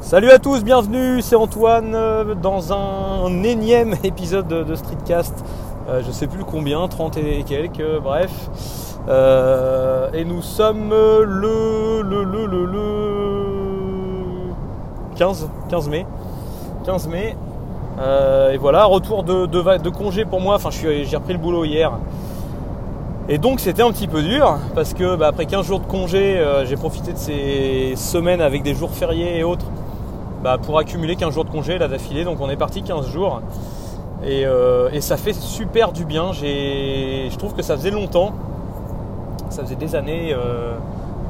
Salut à tous, bienvenue, c'est Antoine euh, dans un énième épisode de Streetcast. Euh, je sais plus combien, 30 et quelques, bref. Euh, et nous sommes le, le, le, le, le 15, 15 mai. 15 mai. et voilà, retour de, congé pour moi. Enfin, j'ai repris le boulot hier. Et donc c'était un petit peu dur parce que bah, après 15 jours de congé, j'ai profité de ces semaines avec des jours fériés et autres bah, pour accumuler 15 jours de congé là d'affilée. Donc on est parti 15 jours. Euh, et, ça fait super du bien. Je trouve que ça faisait longtemps. Ça faisait des années. Euh,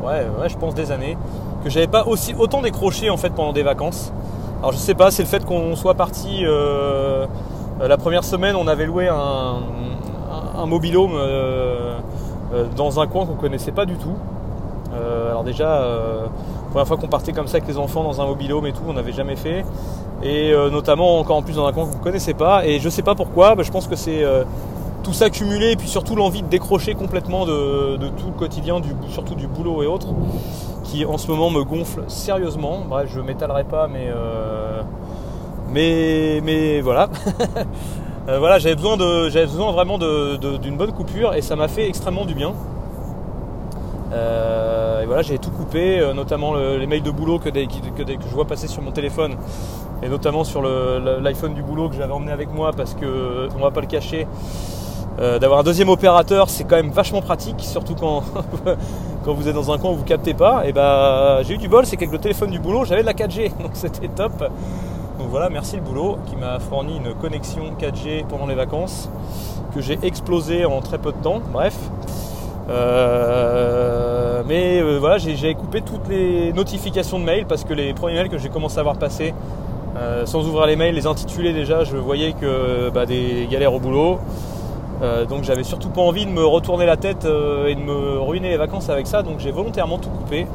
ouais, ouais, je pense des années. Que j'avais pas aussi, autant décroché en fait pendant des vacances. Alors je sais pas, c'est le fait qu'on soit parti euh, la première semaine, on avait loué un, un, dans un coin qu'on connaissait pas du tout. alors déjà, première fois qu'on partait comme ça avec les enfants dans un mobilhome et tout, on n'avait jamais fait. Et euh, notamment encore en plus dans un coin qu'on ne connaissait pas. Et je sais pas pourquoi, je pense que c'est euh, tout ça cumulé et puis surtout l'envie de décrocher complètement de, tout le quotidien, surtout du boulot et autres, qui en ce moment me gonfle sérieusement. Bref, je m'étalerai pas, mais, euh, mais, mais voilà. voilà, j'avais besoin, besoin vraiment d'une bonne coupure et ça m'a fait extrêmement du bien. Euh, et voilà, j'ai tout coupé, euh, notamment les mails de boulot que, je vois passer sur mon téléphone, et notamment sur l'iPhone du boulot que j'avais emmené avec moi parce que, on va pas le cacher, euh, d'avoir un deuxième opérateur, c'est quand même vachement pratique, surtout quand, quand vous êtes dans un coin où vous captez pas. Et bah, j'ai eu du bol, c'est qu'avec le téléphone du boulot, j'avais de la 4G, donc c'était top. Donc voilà, merci le boulot qui m'a fourni une connexion 4G pendant les vacances que j'ai explosé en très peu de temps. Bref. Euh, mais euh, voilà, j'ai coupé toutes les notifications de mails parce que les premiers mails que j'ai commencé à voir passer, euh, sans ouvrir les mails, les intituler déjà, je voyais que bah, des galères au boulot. donc j'avais surtout pas envie de me retourner la tête et de me ruiner les vacances avec ça, donc j'ai volontairement tout coupé.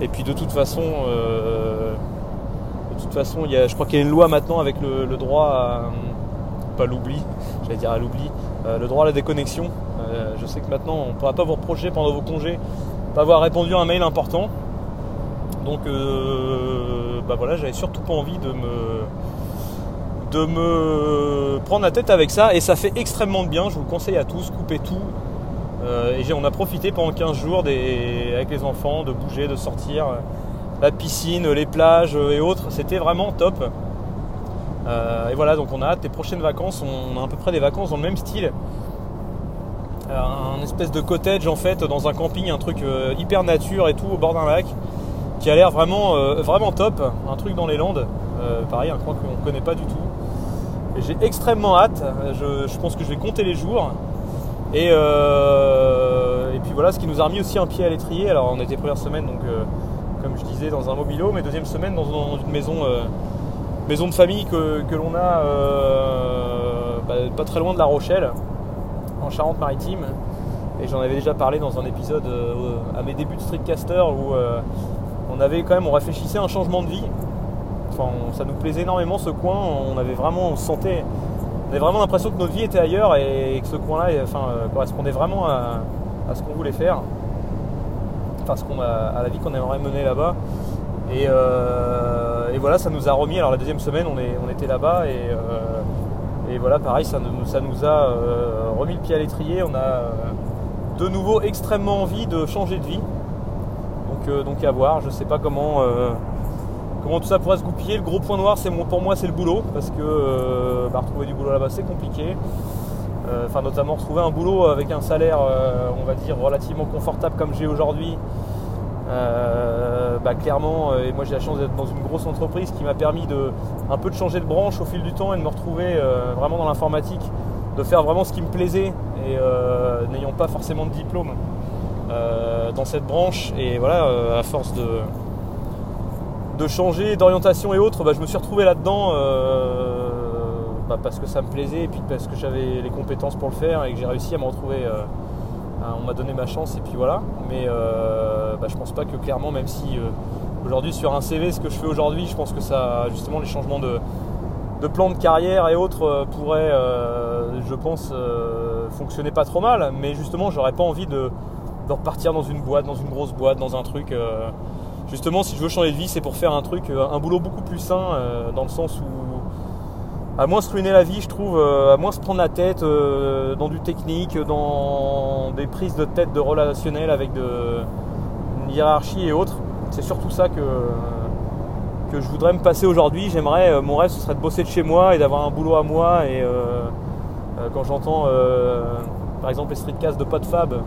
Et puis de toute façon, de toute façon, y a, je crois qu'il y a une loi maintenant avec le, le droit à pas l'oubli, j'allais dire à l'oubli, le droit à la déconnexion. Euh, je sais que maintenant, on ne pourra pas vous reprocher pendant vos congés pas avoir répondu à un mail important. Donc, euh, bah voilà, j'avais surtout pas envie de me, de me prendre la tête avec ça. Et ça fait extrêmement de bien. Je vous le conseille à tous, coupez tout. Euh, et on a profité pendant 15 jours avec les enfants de bouger, de sortir. La piscine, les plages et autres, c'était vraiment top. Et voilà, donc on a hâte des prochaines vacances. On a à peu près des vacances dans le même style un espèce de cottage en fait dans un camping, un truc euh, hyper nature et tout au bord d'un lac qui a l'air vraiment, euh, top, un truc dans les Landes, euh, pareil, un coin qu'on ne connaît pas du tout. J'ai extrêmement hâte, je, pense que je vais compter les jours. Et, et puis voilà, ce qui nous a remis aussi un pied à l'étrier. Alors on était première semaine, donc comme je disais, dans un mobilo, mais deuxième semaine dans, une maison, maison de famille que, l'on a bah, pas très loin de La Rochelle en Charente-Maritime. Et j'en avais déjà parlé dans un épisode euh, à mes débuts de streetcaster où euh, on avait quand même, on réfléchissait à un changement de vie. Enfin, ça nous plaisait énormément ce coin. On avait vraiment, on sentait, on avait vraiment l'impression que notre vie était ailleurs et que ce coin-là, enfin, euh, correspondait vraiment à, ce qu'on voulait faire. Enfin, qu'on à la vie qu'on aimerait mener là-bas. Et, voilà, ça nous a remis. Alors la deuxième semaine, on, était là-bas et et voilà, pareil, ça nous, a euh, remis le pied à l'étrier. On a euh, de nouveau extrêmement envie de changer de vie. Donc, euh, à voir, je ne sais pas comment, comment tout ça pourrait se goupiller. Le gros point noir, c'est pour moi, c'est le boulot, parce que bah, retrouver du boulot là-bas, c'est compliqué. Enfin, notamment retrouver un boulot avec un salaire, on va dire, relativement confortable comme j'ai aujourd'hui. Bah, clairement, et moi j'ai la chance d'être dans une grosse entreprise qui m'a permis de un peu de changer de branche au fil du temps et de me retrouver euh, vraiment dans l'informatique, de faire vraiment ce qui me plaisait et euh, n'ayant pas forcément de diplôme euh, dans cette branche. Et voilà, à force de, de changer d'orientation et autres, bah, je me suis retrouvé là-dedans bah, parce que ça me plaisait et puis parce que j'avais les compétences pour le faire et que j'ai réussi à me retrouver. On m'a donné ma chance et puis voilà. Mais bah, je pense pas que clairement, même si Aujourd'hui, sur un CV, ce que je fais aujourd'hui, je pense que ça, justement, les changements de, plan de carrière et autres euh, pourraient, euh, je pense, euh, fonctionner pas trop mal. Mais justement, j'aurais pas envie de, repartir dans une boîte, dans une grosse boîte, dans un truc. justement, si je veux changer de vie, c'est pour faire un truc, un boulot beaucoup plus sain, dans le sens où à moins se ruiner la vie, je trouve, à moins se prendre la tête dans du technique, dans des prises de tête de relationnel avec de, une hiérarchie et autres. C'est surtout ça que, que je voudrais me passer aujourd'hui. J'aimerais, mon rêve, ce serait de bosser de chez moi et d'avoir un boulot à moi. Et quand j'entends, par exemple, les streetcasts de Podfab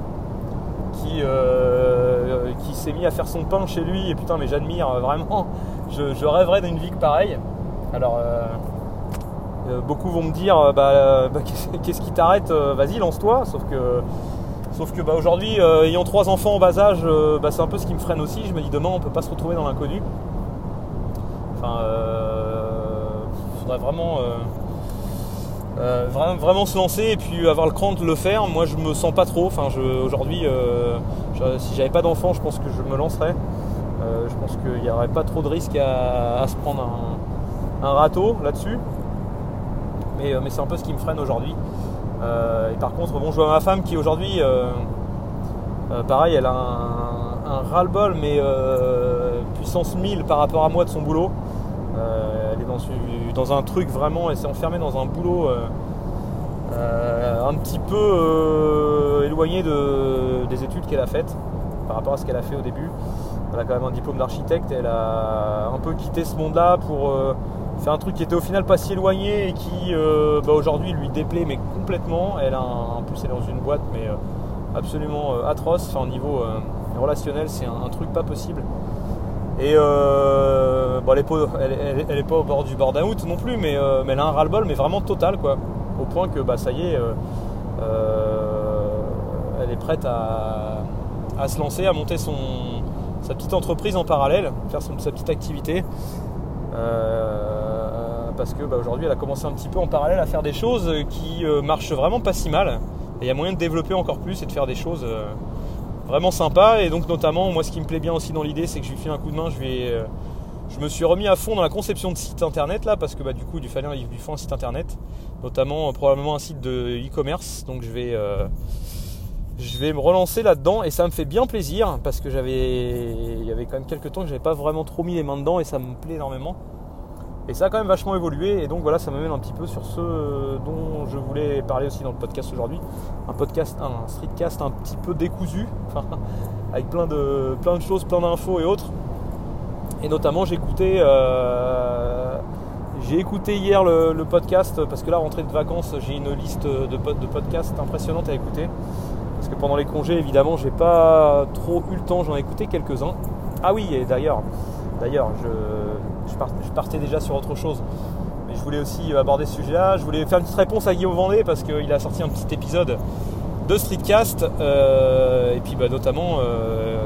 qui, qui s'est mis à faire son pain chez lui, et putain, mais j'admire vraiment. Je, rêverais d'une vie pareille. Alors. Beaucoup vont me dire bah, bah, qu'est-ce qui t'arrête Vas-y, lance-toi. Sauf que Sauf que bah, aujourd'hui, euh, ayant trois enfants en bas âge, euh, bah, c'est un peu ce qui me freine aussi. Je me dis demain, on peut pas se retrouver dans l'inconnu. Enfin, euh, faudrait vraiment, vraiment, se lancer et puis avoir le cran de le faire. Moi, je me sens pas trop. Enfin, aujourd'hui, si j'avais pas d'enfants, je pense que je me lancerais. je pense qu'il n'y aurait pas trop de risques à, se prendre un, râteau là-dessus. Mais, mais c'est un peu ce qui me freine aujourd'hui. Euh, et par contre, bon, je vois ma femme qui aujourd'hui, euh, euh, pareil, elle a un, ras-le-bol, mais puissance 1000 par rapport à moi de son boulot. elle est dans, un truc vraiment, elle s'est enfermée dans un boulot un petit peu éloigné des études qu'elle a faites par rapport à ce qu'elle a fait au début. Elle a quand même un diplôme d'architecte, elle a un peu quitté ce monde-là pour c'est un truc qui était au final pas si éloigné et qui euh, bah, aujourd'hui lui déplaît mais complètement. Elle a en plus elle est dans une boîte mais euh, absolument euh, atroce. Enfin au niveau relationnel c'est un, truc pas possible. Et elle, est pas, au bord du bord out non plus mais, elle a un ras-le-bol mais vraiment total quoi. Au point que bah ça y est elle est prête à, se lancer, à monter son, sa petite entreprise en parallèle, faire sa petite activité parce que bah, aujourd'hui elle a commencé un petit peu en parallèle à faire des choses qui euh, marchent vraiment pas si mal. Et il y a moyen de développer encore plus et de faire des choses euh, vraiment sympas. Et donc notamment moi ce qui me plaît bien aussi dans l'idée c'est que je lui file un coup de main, je euh, je me suis remis à fond dans la conception de site internet là parce que bah, du coup il lui fallait il lui faut un site internet, notamment probablement un site de e-commerce. Donc je vais je me relancer là-dedans et ça me fait bien plaisir parce que j'avais il y avait quand même quelques temps que j'avais pas vraiment trop mis les mains dedans et ça me plaît énormément. Et ça a quand même vachement évolué. Et donc voilà, ça m'amène un petit peu sur ce dont je voulais parler aussi dans le podcast aujourd'hui. Un podcast, un streetcast un petit peu décousu, avec plein de, plein de choses, plein d'infos et autres. Et notamment, j'ai écouté, euh, j'ai écouté hier le, podcast parce que là, rentrée de vacances, j'ai une liste de, de podcasts impressionnante à écouter. Parce que pendant les congés, évidemment, j'ai pas trop eu le temps, j'en ai écouté quelques-uns. Ah oui, et d'ailleurs, d'ailleurs, je, je, partais déjà sur autre chose. Mais je voulais aussi aborder ce sujet-là. Je voulais faire une petite réponse à Guillaume Vendée parce qu'il a sorti un petit épisode de Streetcast euh, et puis bah, notamment euh,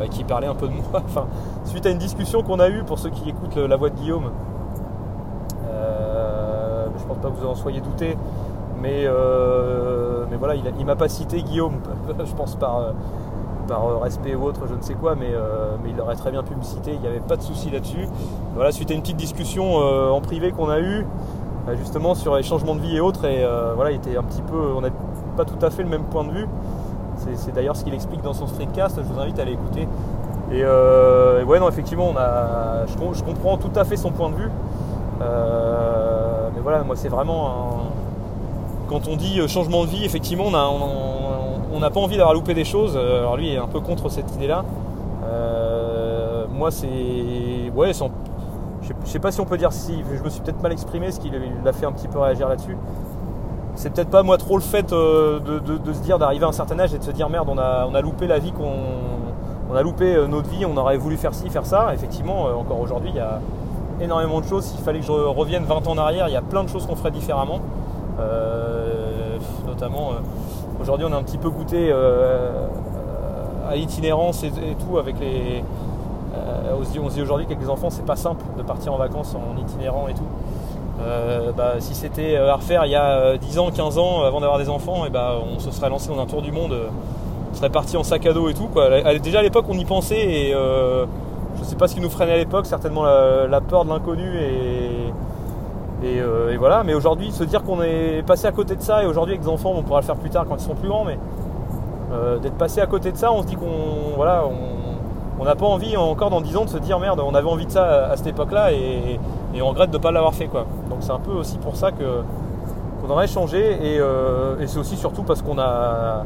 bah, qui parlait un peu de moi. Enfin, suite à une discussion qu'on a eue pour ceux qui écoutent la voix de Guillaume. Euh, je pense pas que vous en soyez douté, mais, mais voilà, il, il m'a pas cité Guillaume, je pense par par euh, respect ou autre, je ne sais quoi, mais, euh, mais il aurait très bien pu me citer, il n'y avait pas de souci là-dessus. Voilà, suite à une petite discussion euh, en privé qu'on a eue, justement sur les changements de vie et autres, et voilà, il était un petit peu, on n'a pas tout à fait le même point de vue. C'est d'ailleurs ce qu'il explique dans son streetcast, je vous invite à aller écouter. Et, ouais, non, effectivement, on a, je, comprends tout à fait son point de vue. mais voilà, moi, c'est vraiment Quand on dit changement de vie, effectivement, on a, n'a pas envie d'avoir loupé des choses. Euh, alors lui est un peu contre cette idée-là. Euh, moi c'est. Ouais, je sais pas si on peut dire si. Je me suis peut-être mal exprimé, ce qui l'a fait un petit peu réagir là-dessus. C'est peut-être pas moi trop le fait euh, de, se dire d'arriver à un certain âge et de se dire merde, on a, on a loupé la vie qu'on. On a loupé notre vie, on aurait voulu faire ci, faire ça. Effectivement, encore aujourd'hui, il y a énormément de choses. S'il fallait que je revienne 20 ans en arrière, il y a plein de choses qu'on ferait différemment. notamment Aujourd'hui, on a un petit peu goûté euh, à l'itinérance et, tout avec les. Euh, on se dit, aujourd'hui qu'avec les enfants, c'est pas simple de partir en vacances en itinérant et tout. Euh, bah, si c'était à refaire il y a 10 ans, 15 ans avant d'avoir des enfants, et bah, on se serait lancé dans un tour du monde, on serait parti en sac à dos et tout. Déjà à l'époque on y pensait et je sais pas ce qui nous freinait à l'époque, certainement la, peur de l'inconnu et, euh, et, voilà, mais aujourd'hui, se dire qu'on est passé à côté de ça, et aujourd'hui avec des enfants, on pourra le faire plus tard quand ils seront plus grands, mais euh, d'être passé à côté de ça, on se dit qu'on voilà, on n'a pas envie encore dans 10 ans de se dire merde, on avait envie de ça à, cette époque-là et, on regrette de ne pas l'avoir fait. Donc c'est un peu aussi pour ça qu'on aurait changé euh, et, c'est aussi surtout parce qu'on a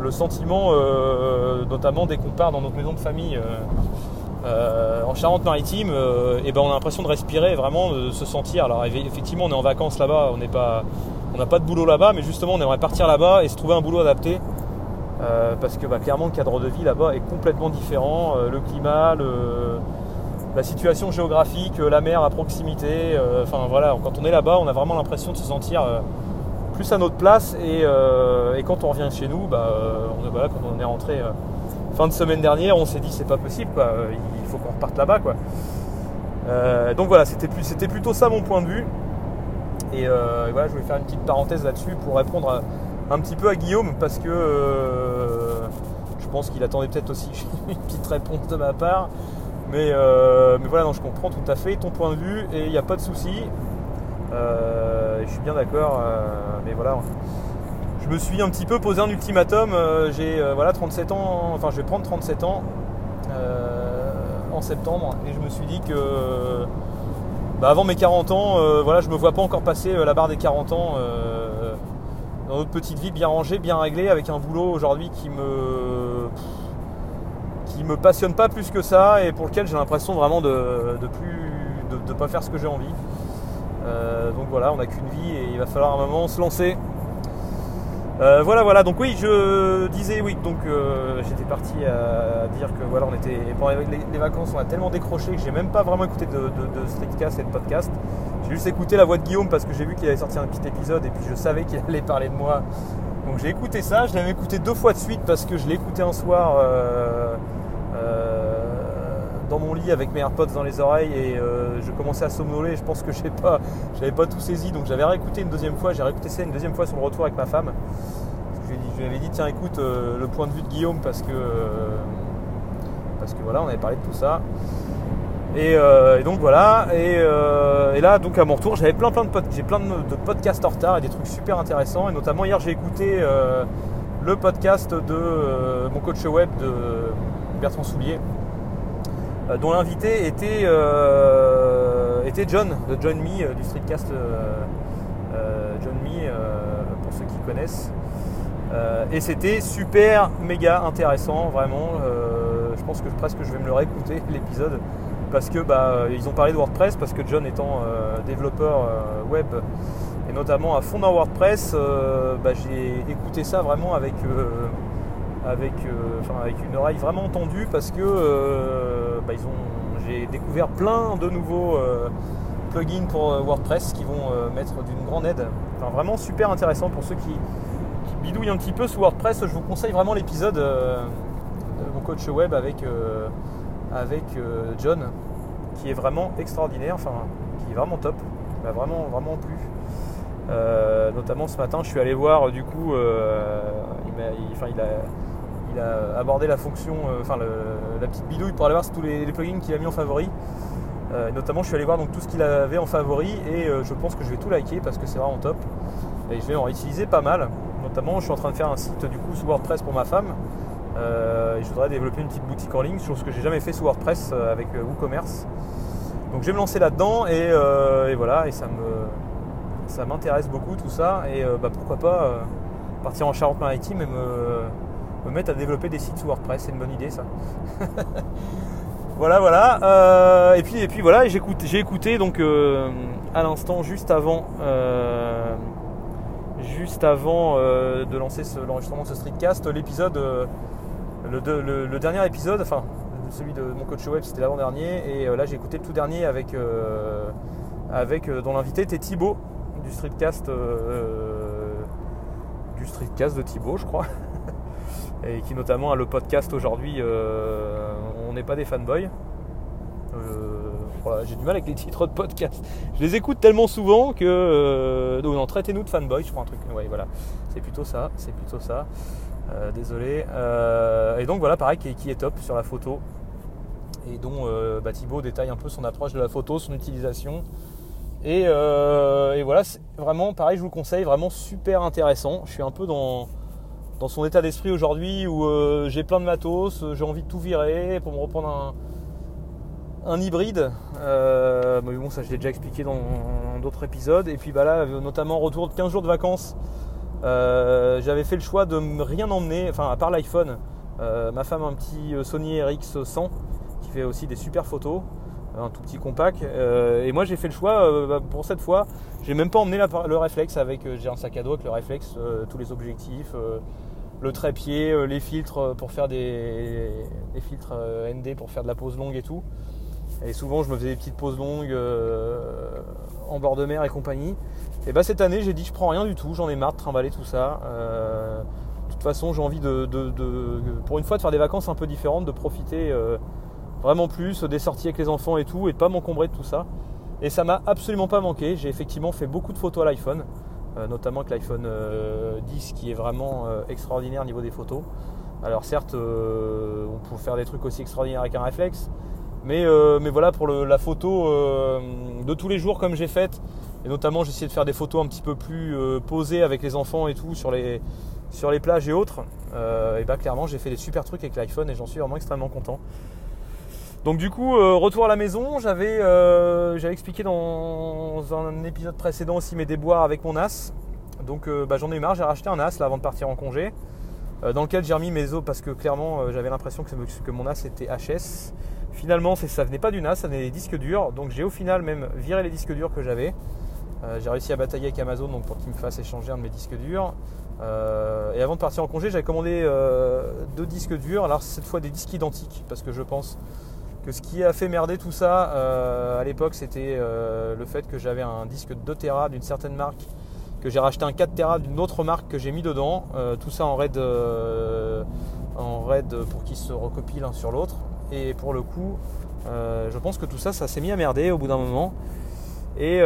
le sentiment, euh, notamment dès qu'on part dans notre maison de famille euh, en Charente-Maritime, et ben on a l'impression de respirer, vraiment de se sentir. Alors effectivement on est en vacances là-bas, on n'est pas. On n'a pas de boulot là-bas, mais justement on aimerait partir là-bas et se trouver un boulot adapté. Euh, parce que bah, clairement le cadre de vie là-bas est complètement différent. Euh, le climat, la situation géographique, euh, la mer à proximité. Enfin voilà, quand on est là-bas, on a vraiment l'impression de se sentir plus à notre place. Et, quand on revient chez nous, bah, quand on est rentré fin de semaine dernière, on s'est dit c'est pas possible, il faut qu'on reparte là-bas. Quoi. donc voilà, c'était, plutôt ça mon point de vue. Et, voilà, je voulais faire une petite parenthèse là-dessus pour répondre un petit peu à Guillaume parce que euh, je pense qu'il attendait peut-être aussi une petite réponse de ma part. Mais, euh, mais voilà, non, je comprends tout à fait ton point de vue et il n'y a pas de souci. Euh, je suis bien d'accord, mais voilà. Me suis un petit peu posé un ultimatum. J'ai voilà 37 ans, enfin je vais prendre 37 ans en septembre et je me suis dit que bah, avant mes 40 ans, voilà, je me vois pas encore passer la barre des 40 ans dans notre petite vie bien rangée, bien réglée, avec un boulot aujourd'hui qui me qui me passionne pas plus que ça et pour lequel j'ai l'impression vraiment de, de plus de, pas faire ce que j'ai envie. Euh, donc voilà, on n'a qu'une vie et il va falloir un moment se lancer. Euh, voilà, voilà. Donc oui, je disais oui. Donc euh, j'étais parti à dire que voilà, on était pendant les, vacances, on a tellement décroché que j'ai même pas vraiment écouté de, de, de streetcast et de podcast. J'ai juste écouté la voix de Guillaume parce que j'ai vu qu'il avait sorti un petit épisode et puis je savais qu'il allait parler de moi. Donc j'ai écouté ça. Je l'avais écouté deux fois de suite parce que je l'ai écouté un soir. Dans mon lit avec mes AirPods dans les oreilles et je commençais à somnoler. Je pense que je pas, j'avais pas tout saisi, donc j'avais réécouté une deuxième fois. J'ai réécouté ça une deuxième fois sur le retour avec ma femme. Je lui avais dit tiens écoute euh, le point de vue de Guillaume parce que euh, parce que voilà on avait parlé de tout ça. Et, euh, donc voilà. Et, là donc à mon retour j'avais plein plein de j'ai plein de, podcasts en retard et des trucs super intéressants. Et notamment hier j'ai écouté le podcast de mon coach web de Bertrand Soulier dont l'invité était, était John de John Me du streetcast John Me pour ceux qui connaissent euh, et c'était super méga intéressant, vraiment. Euh, je pense que presque je vais me le réécouter l'épisode parce que bah, ils ont parlé de WordPress parce que John étant euh, développeur web et notamment à fond dans WordPress, bah, j'ai écouté ça vraiment avec avec, avec une oreille vraiment tendue parce que bah, j'ai découvert plein de nouveaux plugins pour WordPress qui vont mettre d'une grande aide. Enfin, vraiment super intéressant pour ceux qui bidouille un petit peu sous WordPress, je vous conseille vraiment l'épisode euh, de mon coach web avec, euh, avec euh, John, qui est vraiment extraordinaire, enfin qui est vraiment top, qui m'a vraiment vraiment plu. notamment ce matin, je suis allé voir du coup, a, il, a, il, a, abordé la fonction, enfin la petite bidouille pour aller voir tous les, plugins qu'il a mis en favori. notamment, je suis allé voir donc tout ce qu'il avait en favori et je pense que je vais tout liker parce que c'est vraiment top. Et je vais en utiliser pas mal. Notamment, je suis en train de faire un site du coup sous WordPress pour ma femme. Euh, et je voudrais développer une petite boutique en ligne, chose que j'ai jamais fait sous WordPress euh, avec euh, WooCommerce. Donc je vais me lancer là-dedans et, voilà, et ça me ça m'intéresse beaucoup tout ça. Et bah, pourquoi pas partir en Charente-Maritime et me, mettre à développer des sites sous WordPress, c'est une bonne idée ça. voilà, voilà. et puis et puis voilà, j'ai écouté, donc à l'instant juste avant juste avant euh, de lancer l'enregistrement de ce streetcast, l'épisode, euh, le, dernier épisode, enfin celui de mon coach web, c'était l'avant-dernier, et euh, là j'ai écouté le tout dernier avec, avec dont l'invité était Thibaut du streetcast, du streetcast de Thibaut, je crois, et qui notamment a le podcast aujourd'hui. on n'est pas des fanboys j'ai du mal avec les titres de podcast. Je les écoute tellement souvent que. Euh, non, traitez-nous de fanboy, je crois un truc. Ouais, voilà. C'est plutôt ça. C'est plutôt ça. Euh, désolé. Euh, et donc voilà, pareil, qui, est top sur la photo. Et dont bah, Thibaut détaille un peu son approche de la photo, son utilisation. Et, et voilà, c'est vraiment pareil, je vous le conseille, vraiment super intéressant. Je suis un peu dans, dans son état d'esprit aujourd'hui où j'ai plein de matos, j'ai envie de tout virer pour me reprendre un, un hybride. mais bon, ça je l'ai déjà expliqué dans, d'autres épisodes. Et puis bah là, notamment retour de 15 jours de vacances, j'avais fait le choix de rien emmener, enfin à part l'iPhone. ma femme a un petit Sony RX100 qui fait aussi des super photos un tout petit compact. Euh, et moi j'ai fait le choix euh, bah, pour cette fois, j'ai même pas emmené le réflexe avec euh, j'ai un sac à dos avec le réflexe, tous les objectifs, le trépied, les filtres pour faire des, filtres ND pour faire de la pose longue et tout. Et souvent je me faisais des petites pauses longues en bord de mer et compagnie. Et bah cette année j'ai dit je prends rien du tout, j'en ai marre de trimballer tout ça. de toute façon j'ai envie de, pour une fois de faire des vacances un peu différentes, de profiter vraiment plus, des sorties avec les enfants et tout, et de pas m'encombrer de tout ça. Et ça m'a absolument pas manqué. J'ai effectivement fait beaucoup de photos à l'iPhone, euh, notamment avec l'iPhone 10 euh, qui est vraiment euh, extraordinaire au niveau des photos. Alors certes, on peut faire des trucs aussi extraordinaires avec un réflexe, mais, mais voilà pour la photo de tous les jours comme j'ai fait, et notamment j'ai essayé de faire des photos un petit peu plus posées avec les enfants et tout sur les, sur les plages et autres. et bah clairement j'ai fait des super trucs avec l'iPhone et j'en suis vraiment extrêmement content. Donc du coup, euh, retour à la maison, j'avais euh, expliqué dans un épisode précédent aussi mes déboires avec mon NAS. Donc euh, bah, j'en ai eu marre, j'ai racheté un NAS là avant de partir en congé, dans lequel j'ai remis mes os parce que clairement j'avais l'impression que, que, mon NAS était HS. Finalement ça venait pas du NAS, ça venait des disques durs. Donc j'ai au final même viré les disques durs que j'avais. j'ai réussi à batailler avec Amazon donc, pour qu'il me fasse échanger un de mes disques durs. et avant de partir en congé, j'avais commandé deux disques durs. Alors cette fois des disques identiques parce que je pense que ce qui a fait merder tout ça euh, à l'époque, c'était euh, le fait que j'avais un disque de 2 Tera d'une certaine marque, que j'ai racheté un 4 Tera d'une autre marque que j'ai mis dedans, euh, tout ça en RAID, en RAID pour qu'ils se recopient l'un sur l'autre. Et pour le coup, je pense que tout ça, ça s'est mis à merder au bout d'un moment. Et,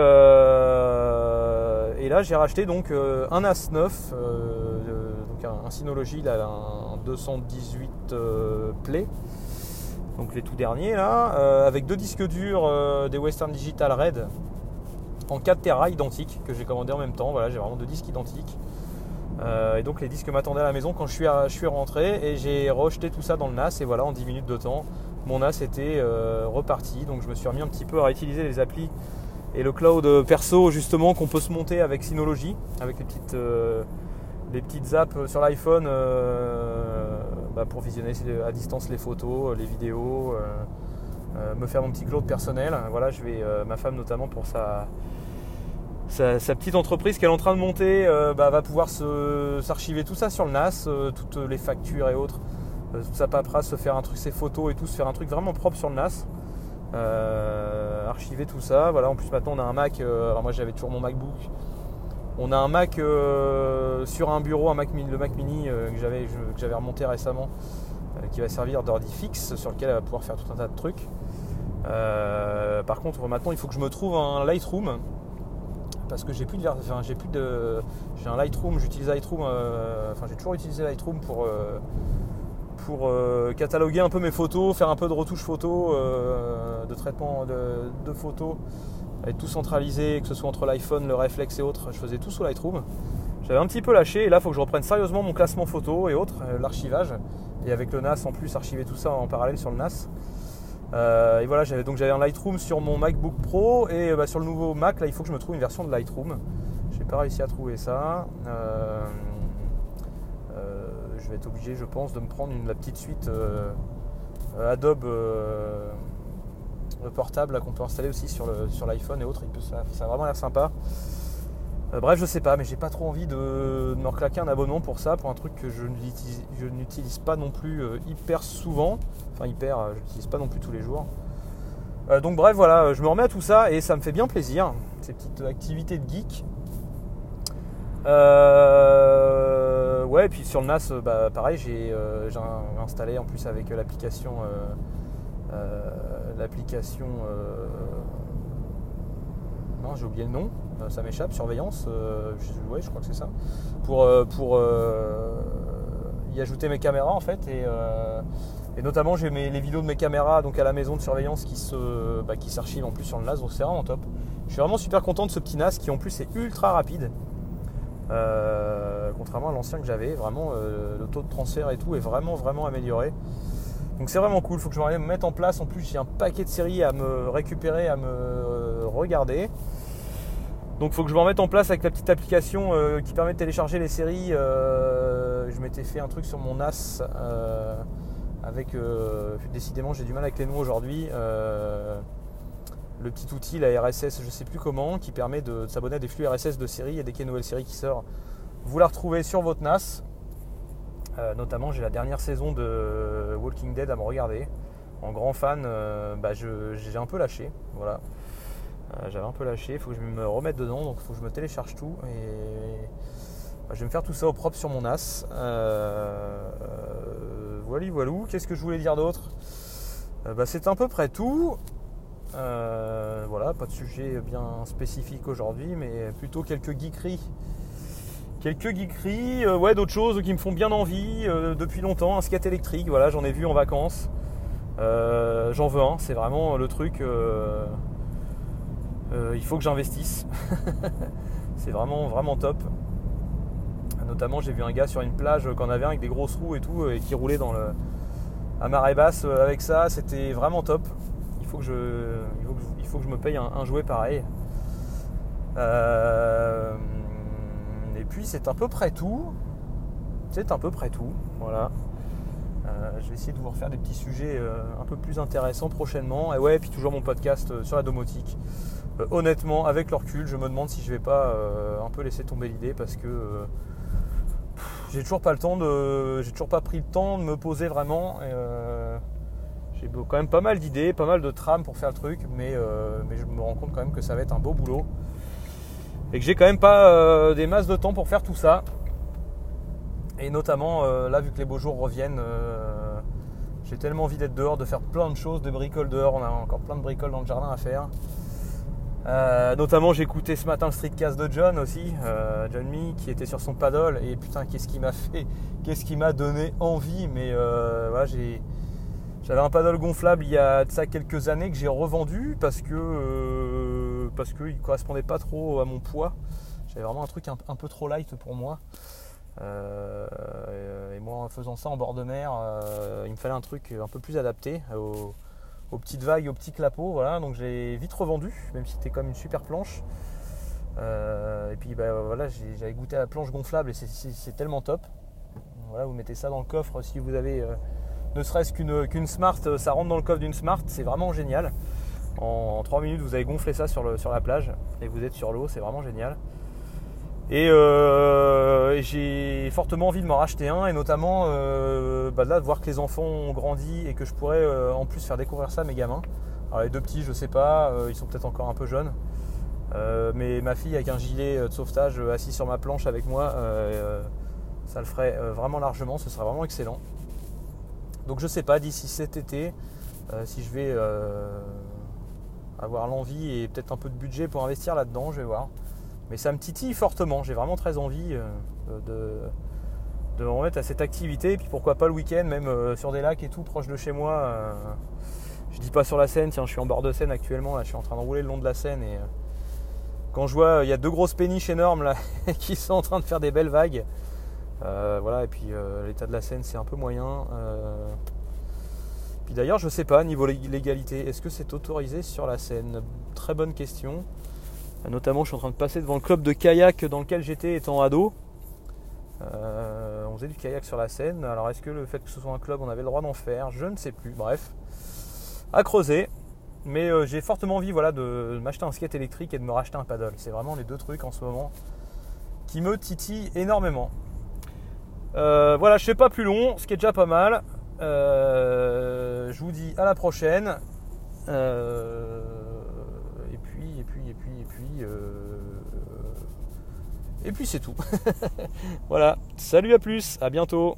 là, j'ai racheté donc un AS9, donc un, Synology, là, un 218 Play donc les tout derniers là, euh, avec deux disques durs euh, des Western Digital Red en 4 Tera identiques que j'ai commandé en même temps. Voilà, j'ai vraiment deux disques identiques. Euh, et donc les disques m'attendaient à la maison quand je suis, rentré et j'ai rejeté tout ça dans le NAS et voilà en 10 minutes de temps mon NAS était reparti donc je me suis remis un petit peu à réutiliser les applis et le cloud perso justement qu'on peut se monter avec Synology avec les petites, les petites apps sur l'iPhone bah, pour visionner à distance les photos, euh, les vidéos, euh, euh, me faire mon petit cloud personnel. Voilà, je vais, ma femme notamment pour sa, sa, petite entreprise qu'elle est en train de monter bah, va pouvoir s'archiver tout ça sur le NAS, toutes les factures et autres, toute sa paperasse, se faire un truc, ses photos et tout, se faire un truc vraiment propre sur le NAS. archiver tout ça. Voilà, en plus maintenant on a un Mac. alors moi j'avais toujours mon MacBook on a un Mac euh, sur un bureau, un Mac, le Mac Mini euh, que j'avais remonté récemment, euh, qui va servir d'ordi fixe, sur lequel elle va pouvoir faire tout un tas de trucs. par contre, maintenant, il faut que je me trouve un Lightroom parce que j'ai plus de, j'ai plus de, j'ai un Lightroom, j'utilise Lightroom, enfin j'ai toujours utilisé Lightroom pour pour cataloguer un peu mes photos, faire un peu de retouche photo, de traitement de photos être tout centralisé, que ce soit entre l'iPhone, le réflexe et autres. Je faisais tout sous Lightroom. J'avais un petit peu lâché et là il faut que je reprenne sérieusement mon classement photo et autres, euh, l'archivage. Et avec le NAS en plus, archiver tout ça en parallèle sur le NAS. Euh, et voilà, j'avais donc j'avais un Lightroom sur mon MacBook Pro et euh, bah, sur le nouveau Mac, là il faut que je me trouve une version de Lightroom. J'ai pas réussi à trouver ça. je vais être obligé, je pense, de me prendre une, la petite suite Adobe portable qu'on peut installer aussi sur, l'iPhone et autres. ça, ça, a vraiment l'air sympa. Euh, bref, je sais pas, mais j'ai pas trop envie de, me reclaquer un abonnement pour ça, pour un truc que je n'utilise pas non plus euh, hyper souvent. Enfin, hyper, euh, je n'utilise pas non plus tous les jours. donc, bref, voilà, je me remets à tout ça et ça me fait bien plaisir, ces petites activités de geek. ouais, et puis sur le NAS, bah, pareil, j'ai installé en plus avec l'application l'application. Euh, non, j'ai oublié le nom, euh, ça m'échappe, surveillance, euh, je, je crois que c'est ça, pour, pour y ajouter mes caméras en fait. Et, et notamment, j'ai les vidéos de mes caméras donc à la maison de surveillance qui se, bah, qui s'archivent en plus sur le NAS, donc c'est vraiment top. Je suis vraiment super content de ce petit NAS qui en plus est ultra rapide. contrairement à l'ancien que j'avais. Vraiment, le taux de transfert et tout est vraiment, vraiment amélioré. Donc c'est vraiment cool, faut que je me mette en place. En plus, j'ai un paquet de séries à me récupérer, à me regarder. Donc faut que je me remette en place avec la petite application euh, qui permet de télécharger les séries. Euh, je m'étais fait un truc sur mon NAS euh, avec décidément j'ai du mal avec les noms aujourd'hui. le petit outil, la RSS, je ne sais plus comment, qui permet de, s'abonner à des flux RSS de séries et dès qu'il y a une nouvelle série qui sort, vous la retrouvez sur votre NAS. Notamment j'ai la dernière saison de Walking Dead à me regarder. En grand fan, bah, j'ai un peu lâché. Voilà. Euh, j'avais un peu lâché, il faut que je me remette dedans, donc il faut que je me télécharge tout et bah, je vais me faire tout ça au propre sur mon. Euh, voilà, voilà. Qu'est-ce que je voulais dire d'autre? Euh, bah, C'est à peu près tout. voilà, pas de sujet bien spécifique aujourd'hui, mais plutôt quelques geekeries. Quelques geekeries, ouais, d'autres choses qui me font bien envie depuis longtemps. Un skate électrique, voilà, j'en ai vu en vacances. j'en veux un, c'est vraiment le truc. Euh, il faut que j'investisse. c'est vraiment, vraiment top. Notamment, j'ai vu un gars sur une plage qu'en avait avec des grosses roues et tout, euh, et qui roulait dans le, à marée basse euh, avec ça. C'était vraiment top. Il faut que je, me paye un, jouet pareil. Et puis, c'est à peu près tout. C'est à peu près tout. Voilà. je vais essayer de vous refaire des petits sujets un peu plus intéressants prochainement. Et ouais, puis toujours mon podcast sur la domotique. Euh, honnêtement, avec le je me demande si je vais pas euh, un peu laisser tomber l'idée parce que euh, j'ai toujours pas le temps de, j'ai toujours pas pris le temps de me poser vraiment. j'ai quand même pas mal d'idées, pas mal de trames pour faire le truc, mais je me rends compte quand même que ça va être un beau boulot et que j'ai quand même pas des masses de temps pour faire tout ça. Et notamment là, vu que les beaux jours reviennent, j'ai tellement envie d'être dehors, de faire plein de choses, de bricoles dehors. On a encore plein de bricoles dans le jardin à faire. Euh, notamment, j'ai écouté ce matin le streetcast de John aussi, euh, John Me, qui était sur son paddle. Et putain, qu'est-ce qui m'a fait, qu'est-ce qui m'a donné envie. Mais euh, voilà, j'ai, j'avais un paddle gonflable il y a de ça quelques années que j'ai revendu parce que parce qu'il correspondait pas trop à mon poids. J'avais vraiment un truc un, peu trop light pour moi. et moi, en faisant ça en bord de mer, il me fallait un truc un peu plus adapté au aux petites vagues, aux petits clapots. Voilà, donc j'ai vite revendu, même si c'était comme une super planche. Euh, et puis bah, voilà, j'avais goûté à la planche gonflable et c'est tellement top. Voilà, vous mettez ça dans le coffre si vous avez euh, ne serait-ce qu'une Smart, ça rentre dans le coffre d'une Smart, c'est vraiment génial. En, 3 minutes, vous avez gonflé ça sur, la plage et vous êtes sur l'eau, c'est vraiment génial. Euh, et j'ai fortement envie de m'en racheter un, et notamment euh, bah là, de voir que les enfants ont grandi et que je pourrais euh, en plus faire découvrir ça à mes gamins. Alors les deux petits, je sais pas, ils sont peut-être encore un peu jeunes. mais ma fille avec un gilet de sauvetage assis sur ma planche avec moi, ça le ferait vraiment largement, ce serait vraiment excellent. Donc je sais pas d'ici cet été si je vais avoir l'envie et peut-être un peu de budget pour investir là-dedans, je vais voir. Mais ça me titille fortement. J'ai vraiment très envie euh, de, de me remettre à cette activité. Et puis pourquoi pas le week-end, même euh, sur des lacs et tout, proche de chez moi. Euh, je dis pas sur la Seine, tiens, je suis en bord de Seine actuellement. Là, je suis en train de rouler le long de la Seine. Et quand je vois, il y a deux grosses péniches énormes là qui sont en train de faire des belles vagues. voilà, et puis l'état de la Seine, c'est un peu moyen. Puis d'ailleurs, je sais pas, niveau légalité, est-ce que c'est autorisé sur la Seine Très bonne question. Notamment, je suis en train de passer devant le club de kayak dans lequel j'étais étant ado. Euh, on faisait du kayak sur la Seine. Alors, est-ce que le fait que ce soit un club, on avait le droit d'en faire? Je ne sais plus. Bref, à creuser. Mais euh, j'ai fortement envie voilà, de m'acheter un skate électrique et de me racheter un paddle. C'est vraiment les deux trucs en ce moment qui me titillent énormément. Euh, voilà, je fais pas plus long, ce qui est déjà pas mal. Je vous dis à la prochaine. Euh, et puis c'est tout. voilà. Salut à plus, à bientôt.